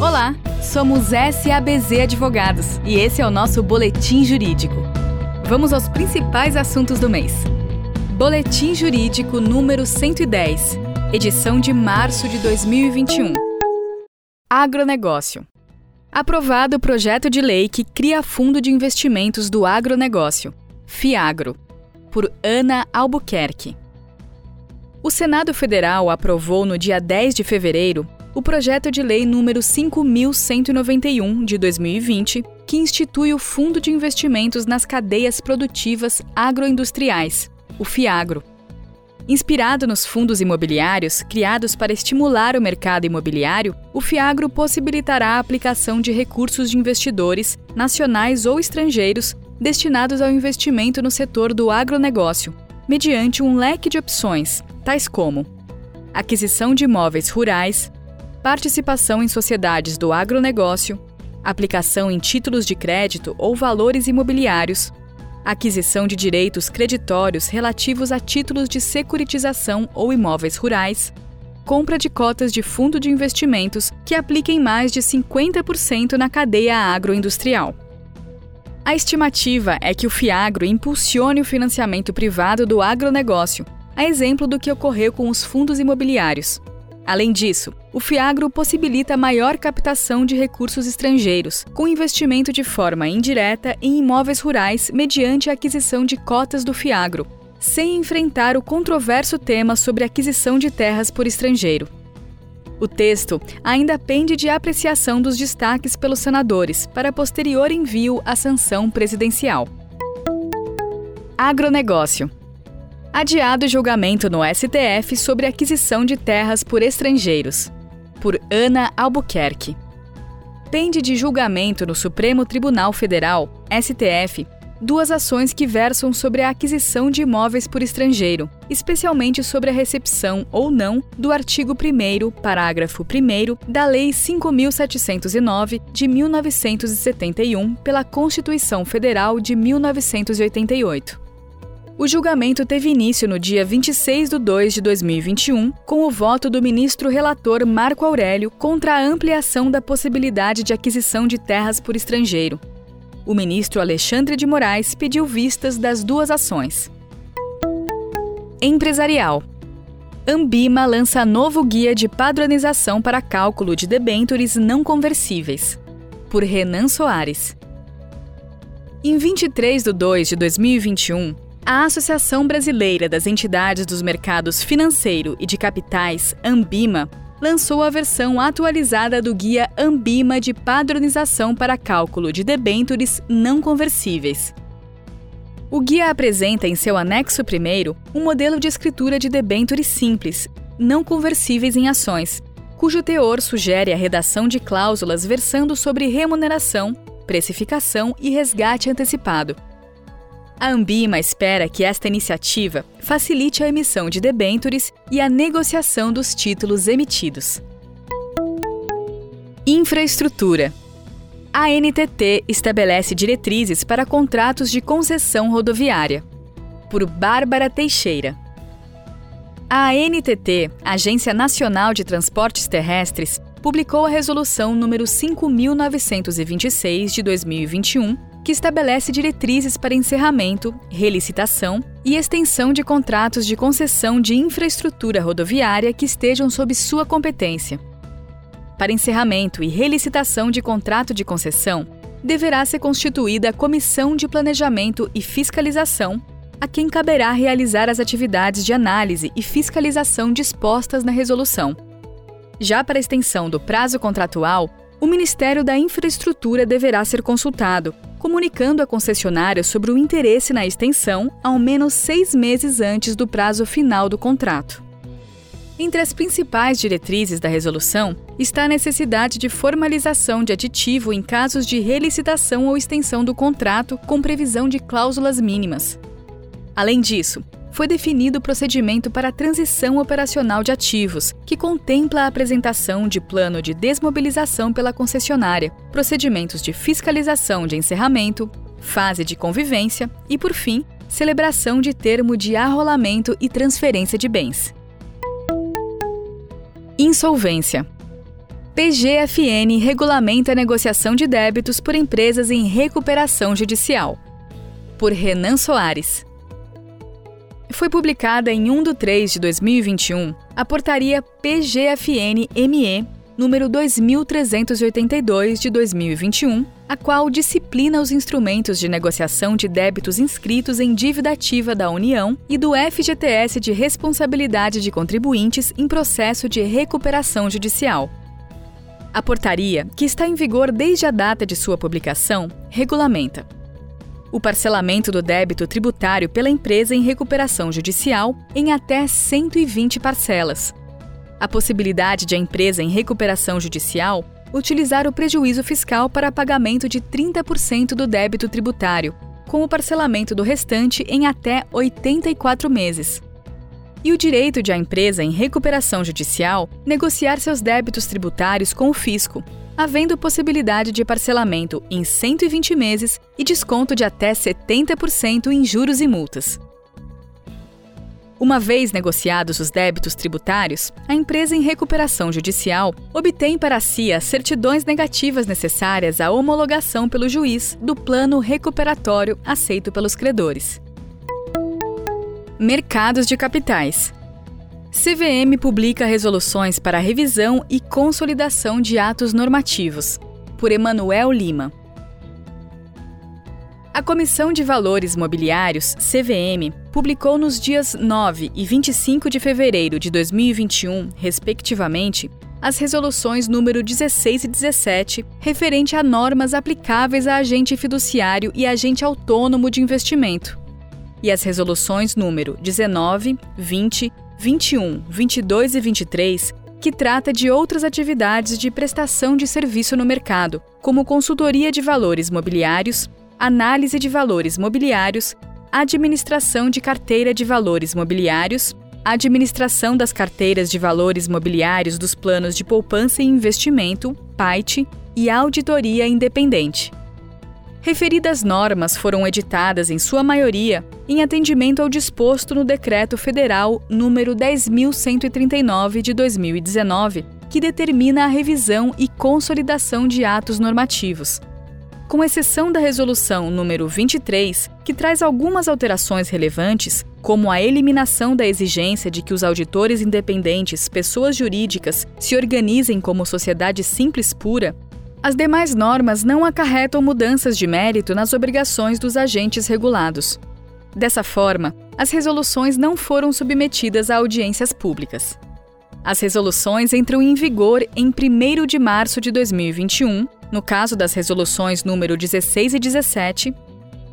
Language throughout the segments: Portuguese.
Olá, somos SABZ Advogados e esse é o nosso Boletim Jurídico. Vamos aos principais assuntos do mês. Boletim Jurídico número 110, edição de março de 2021. Agronegócio. Aprovado o projeto de lei que cria Fundo de Investimentos do Agronegócio, FIAGRO, por Ana Albuquerque. O Senado Federal aprovou no dia 10 de fevereiro o projeto de lei número 5191 de 2020, que institui o Fundo de Investimentos nas Cadeias Produtivas Agroindustriais, o FIAGRO. Inspirado nos fundos imobiliários criados para estimular o mercado imobiliário, o FIAGRO possibilitará a aplicação de recursos de investidores, nacionais ou estrangeiros, destinados ao investimento no setor do agronegócio, mediante um leque de opções, tais como aquisição de imóveis rurais, participação em sociedades do agronegócio, aplicação em títulos de crédito ou valores imobiliários, aquisição de direitos creditórios relativos a títulos de securitização ou imóveis rurais, compra de cotas de fundo de investimentos que apliquem mais de 50% na cadeia agroindustrial. A estimativa é que o FIAGRO impulsione o financiamento privado do agronegócio, a exemplo do que ocorreu com os fundos imobiliários. Além disso, o FIAGRO possibilita maior captação de recursos estrangeiros, com investimento de forma indireta em imóveis rurais mediante a aquisição de cotas do FIAGRO, sem enfrentar o controverso tema sobre aquisição de terras por estrangeiro. O texto ainda pende de apreciação dos destaques pelos senadores para posterior envio à sanção presidencial. Agronegócio adiado julgamento no STF sobre aquisição de terras por estrangeiros. Por Ana Albuquerque. Pende de julgamento no Supremo Tribunal Federal, STF, duas ações que versam sobre a aquisição de imóveis por estrangeiro, especialmente sobre a recepção ou não do artigo 1, parágrafo 1 da Lei 5709 de 1971 pela Constituição Federal de 1988. O julgamento teve início no dia 26 de 2 de 2021, com o voto do ministro relator Marco Aurélio contra a ampliação da possibilidade de aquisição de terras por estrangeiro. O ministro Alexandre de Moraes pediu vistas das duas ações. Empresarial. Ambima lança novo guia de padronização para cálculo de debêntures não conversíveis. Por Renan Soares. Em 23 de 2 de 2021, a Associação Brasileira das Entidades dos Mercados Financeiro e de Capitais, Ambima, lançou a versão atualizada do Guia Ambima de Padronização para Cálculo de Debêntures Não Conversíveis. O guia apresenta em seu anexo primeiro um modelo de escritura de debêntures simples, não conversíveis em ações, cujo teor sugere a redação de cláusulas versando sobre remuneração, precificação e resgate antecipado, a Ambima espera que esta iniciativa facilite a emissão de debêntures e a negociação dos títulos emitidos. Infraestrutura. A NTT estabelece diretrizes para contratos de concessão rodoviária. Por Bárbara Teixeira. A ANTT, Agência Nacional de Transportes Terrestres, publicou a Resolução número 5926 de 2021 que estabelece diretrizes para encerramento, relicitação e extensão de contratos de concessão de infraestrutura rodoviária que estejam sob sua competência. Para encerramento e relicitação de contrato de concessão, deverá ser constituída a Comissão de Planejamento e Fiscalização, a quem caberá realizar as atividades de análise e fiscalização dispostas na resolução. Já para extensão do prazo contratual, o Ministério da Infraestrutura deverá ser consultado, comunicando à concessionária sobre o interesse na extensão ao menos seis meses antes do prazo final do contrato. Entre as principais diretrizes da resolução está a necessidade de formalização de aditivo em casos de relicitação ou extensão do contrato com previsão de cláusulas mínimas. Além disso, foi definido o procedimento para a transição operacional de ativos, que contempla a apresentação de plano de desmobilização pela concessionária, procedimentos de fiscalização de encerramento, fase de convivência e, por fim, celebração de termo de arrolamento e transferência de bens. Insolvência. PGFN regulamenta a negociação de débitos por empresas em recuperação judicial. Por Renan Soares. Foi publicada em 1 de 3 de 2021 a portaria PGFN-ME número 2382 de 2021, a qual disciplina os instrumentos de negociação de débitos inscritos em dívida ativa da União e do FGTS de responsabilidade de contribuintes em processo de recuperação judicial. A portaria, que está em vigor desde a data de sua publicação, regulamenta o parcelamento do débito tributário pela empresa em recuperação judicial em até 120 parcelas. A possibilidade de a empresa em recuperação judicial utilizar o prejuízo fiscal para pagamento de 30% do débito tributário, com o parcelamento do restante em até 84 meses e o direito de a empresa em recuperação judicial negociar seus débitos tributários com o fisco, havendo possibilidade de parcelamento em 120 meses e desconto de até 70% em juros e multas. Uma vez negociados os débitos tributários, a empresa em recuperação judicial obtém para si as certidões negativas necessárias à homologação pelo juiz do plano recuperatório aceito pelos credores. Mercados de capitais. CVM publica resoluções para revisão e consolidação de atos normativos. Por Emanuel Lima. A Comissão de Valores Mobiliários, CVM, publicou nos dias 9 e 25 de fevereiro de 2021, respectivamente, as resoluções número 16 e 17, referente a normas aplicáveis a agente fiduciário e agente autônomo de investimento, e as resoluções número 19, 20, 21, 22 e 23, que trata de outras atividades de prestação de serviço no mercado, como consultoria de valores mobiliários, análise de valores mobiliários, administração de carteira de valores mobiliários, administração das carteiras de valores mobiliários dos planos de poupança e investimento, PAIT, e auditoria independente. Referidas normas foram editadas, em sua maioria, em atendimento ao disposto no Decreto Federal número 10.139 de 2019, que determina a revisão e consolidação de atos normativos. Com exceção da Resolução número 23, que traz algumas alterações relevantes, como a eliminação da exigência de que os auditores independentes, pessoas jurídicas, se organizem como sociedade simples pura, as demais normas não acarretam mudanças de mérito nas obrigações dos agentes regulados. Dessa forma, as resoluções não foram submetidas a audiências públicas. As resoluções entram em vigor em 1 de março de 2021, no caso das resoluções número 16 e 17,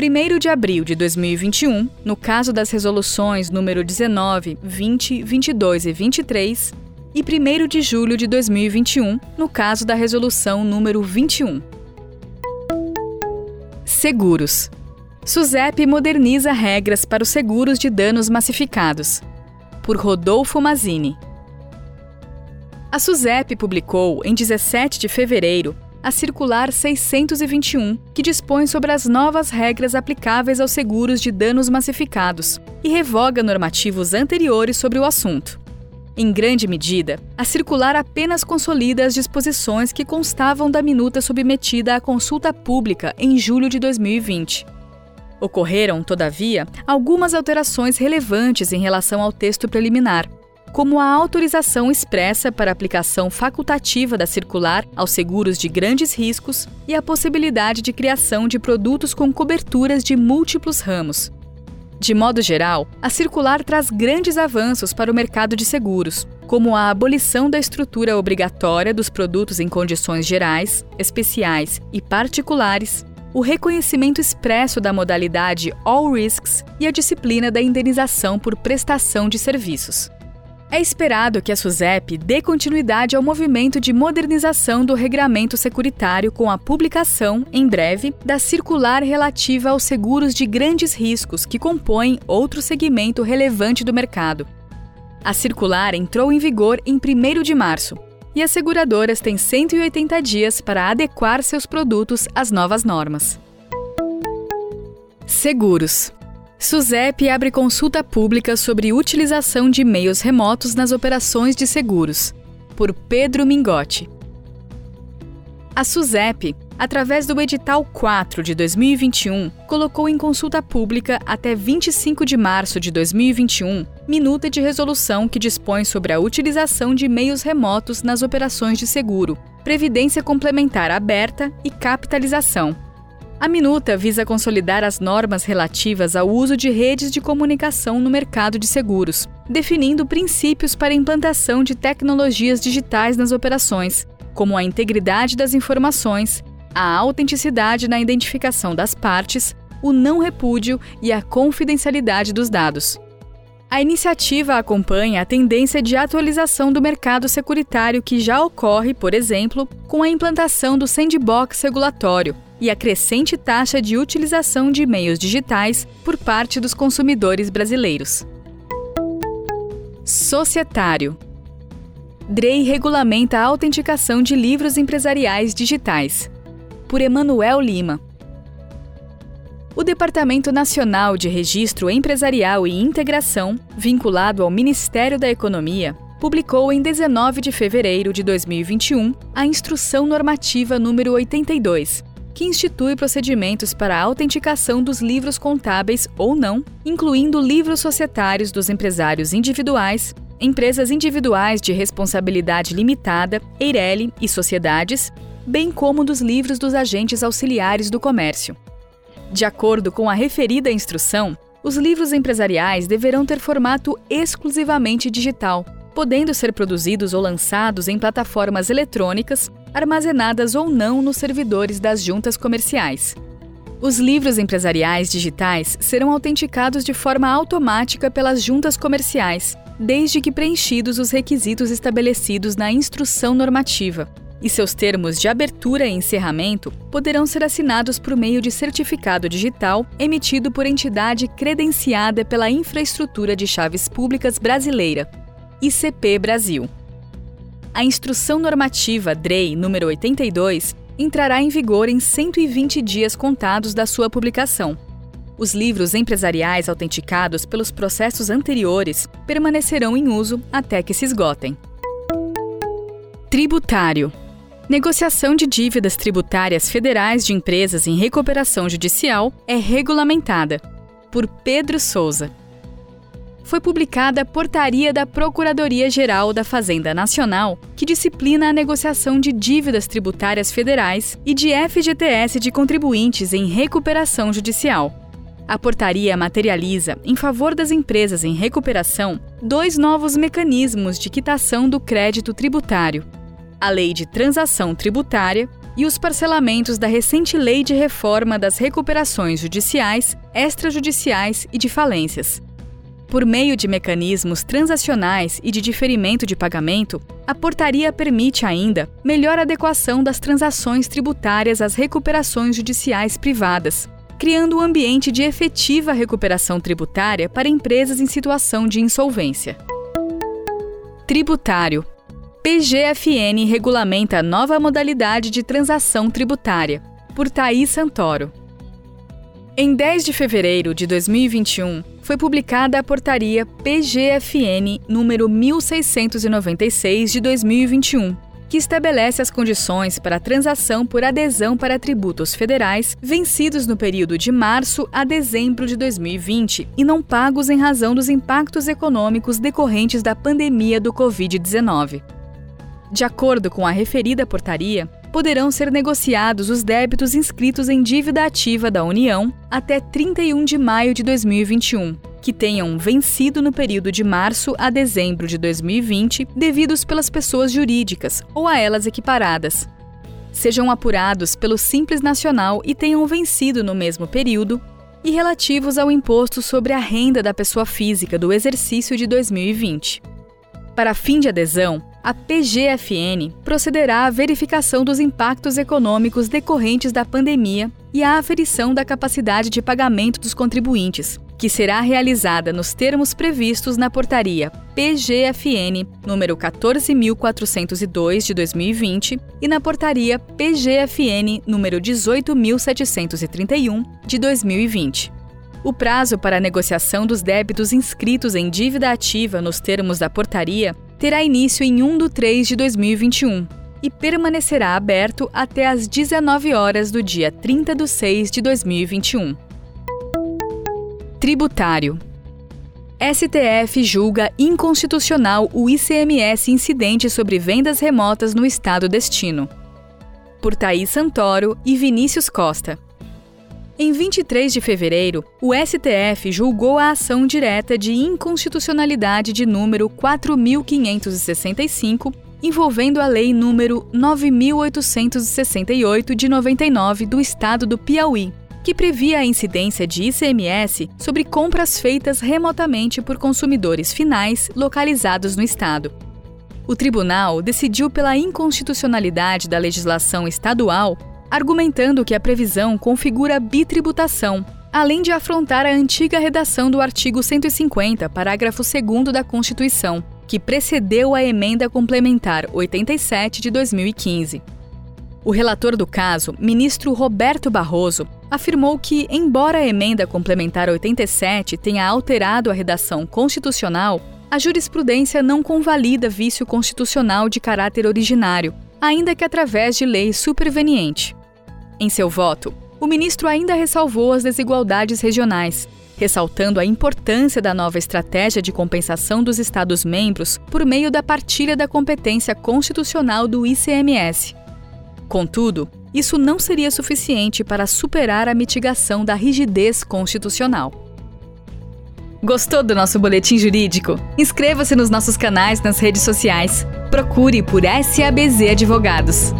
1 de abril de 2021, no caso das resoluções número 19, 20, 22 e 23, e 1 de julho de 2021, no caso da Resolução número 21. Seguros. SUSEP moderniza regras para os seguros de danos massificados. Por Rodolfo Mazini. A SUSEP publicou, em 17 de fevereiro, a Circular 621, que dispõe sobre as novas regras aplicáveis aos seguros de danos massificados e revoga normativos anteriores sobre o assunto. Em grande medida, a circular apenas consolida as disposições que constavam da minuta submetida à consulta pública em julho de 2020. Ocorreram, todavia, algumas alterações relevantes em relação ao texto preliminar, como a autorização expressa para aplicação facultativa da circular aos seguros de grandes riscos e a possibilidade de criação de produtos com coberturas de múltiplos ramos, de modo geral, a circular traz grandes avanços para o mercado de seguros, como a abolição da estrutura obrigatória dos produtos em condições gerais, especiais e particulares, o reconhecimento expresso da modalidade All Risks e a disciplina da indenização por prestação de serviços. É esperado que a SUSEP dê continuidade ao movimento de modernização do regramento securitário com a publicação, em breve, da circular relativa aos seguros de grandes riscos que compõem outro segmento relevante do mercado. A circular entrou em vigor em 1 de março e as seguradoras têm 180 dias para adequar seus produtos às novas normas. Seguros. SUSEP abre consulta pública sobre utilização de meios remotos nas operações de seguros. Por Pedro Mingotti. A SUSEP, através do edital 4 de 2021, colocou em consulta pública até 25 de março de 2021 minuta de resolução que dispõe sobre a utilização de meios remotos nas operações de seguro, previdência complementar aberta e capitalização. A minuta visa consolidar as normas relativas ao uso de redes de comunicação no mercado de seguros, definindo princípios para a implantação de tecnologias digitais nas operações, como a integridade das informações, a autenticidade na identificação das partes, o não repúdio e a confidencialidade dos dados. A iniciativa acompanha a tendência de atualização do mercado securitário que já ocorre, por exemplo, com a implantação do sandbox regulatório e a crescente taxa de utilização de meios digitais por parte dos consumidores brasileiros. Societário DREI regulamenta a autenticação de livros empresariais digitais. Por Emanuel Lima. O Departamento Nacional de Registro Empresarial e Integração, vinculado ao Ministério da Economia, publicou em 19 de fevereiro de 2021 a Instrução Normativa número 82, que institui procedimentos para a autenticação dos livros contábeis ou não, incluindo livros societários dos empresários individuais, empresas individuais de responsabilidade limitada, EIRELI e sociedades, bem como dos livros dos agentes auxiliares do comércio. De acordo com a referida instrução, os livros empresariais deverão ter formato exclusivamente digital, podendo ser produzidos ou lançados em plataformas eletrônicas, armazenadas ou não nos servidores das juntas comerciais. Os livros empresariais digitais serão autenticados de forma automática pelas juntas comerciais, desde que preenchidos os requisitos estabelecidos na instrução normativa, e seus termos de abertura e encerramento poderão ser assinados por meio de certificado digital emitido por entidade credenciada pela Infraestrutura de Chaves Públicas Brasileira, ICP Brasil. A Instrução Normativa DREI número 82 entrará em vigor em 120 dias contados da sua publicação os livros empresariais autenticados pelos processos anteriores permanecerão em uso até que se esgotem. Tributário Negociação de dívidas tributárias federais de empresas em recuperação judicial é regulamentada. Por Pedro Souza. Foi publicada a Portaria da Procuradoria-Geral da Fazenda Nacional, que disciplina a negociação de dívidas tributárias federais e de FGTS de contribuintes em recuperação judicial. A portaria materializa, em favor das empresas em recuperação, dois novos mecanismos de quitação do crédito tributário: a Lei de Transação Tributária e os parcelamentos da recente Lei de Reforma das Recuperações Judiciais, Extrajudiciais e de Falências. Por meio de mecanismos transacionais e de diferimento de pagamento, a portaria permite ainda melhor adequação das transações tributárias às recuperações judiciais privadas, criando um ambiente de efetiva recuperação tributária para empresas em situação de insolvência. Tributário. PGFN regulamenta a nova modalidade de transação tributária, por Thaís Santoro. Em 10 de fevereiro de 2021, foi publicada a portaria PGFN número 1696 de 2021, que estabelece as condições para a transação por adesão para tributos federais vencidos no período de março a dezembro de 2020 e não pagos em razão dos impactos econômicos decorrentes da pandemia do Covid-19. De acordo com a referida portaria, poderão ser negociados os débitos inscritos em dívida ativa da União até 31 de maio de 2021 que tenham vencido no período de março a dezembro de 2020, devidos pelas pessoas jurídicas ou a elas equiparadas. Sejam apurados pelo Simples Nacional e tenham vencido no mesmo período, e relativos ao imposto sobre a renda da pessoa física do exercício de 2020. Para fim de adesão, a PGFN procederá à verificação dos impactos econômicos decorrentes da pandemia e à aferição da capacidade de pagamento dos contribuintes, que será realizada nos termos previstos na portaria PGFN número 14402 de 2020 e na portaria PGFN número 18731 de 2020. O prazo para a negociação dos débitos inscritos em dívida ativa nos termos da portaria terá início em 1 de 3 de 2021 e permanecerá aberto até às 19 horas do dia 30 de 6 de 2021. Tributário STF julga inconstitucional o ICMS incidente sobre vendas remotas no estado destino. Por Thaís Santoro e Vinícius Costa. Em 23 de fevereiro, o STF julgou a ação direta de inconstitucionalidade de número 4565, envolvendo a lei número 9868 de 99 do estado do Piauí, que previa a incidência de ICMS sobre compras feitas remotamente por consumidores finais localizados no estado. O tribunal decidiu pela inconstitucionalidade da legislação estadual argumentando que a previsão configura bitributação, além de afrontar a antiga redação do artigo 150, parágrafo 2 da Constituição, que precedeu a emenda complementar 87 de 2015. O relator do caso, ministro Roberto Barroso, afirmou que, embora a emenda complementar 87 tenha alterado a redação constitucional, a jurisprudência não convalida vício constitucional de caráter originário, ainda que através de lei superveniente. Em seu voto, o ministro ainda ressalvou as desigualdades regionais, ressaltando a importância da nova estratégia de compensação dos Estados-membros por meio da partilha da competência constitucional do ICMS. Contudo, isso não seria suficiente para superar a mitigação da rigidez constitucional. Gostou do nosso boletim jurídico? Inscreva-se nos nossos canais nas redes sociais. Procure por SABZ Advogados.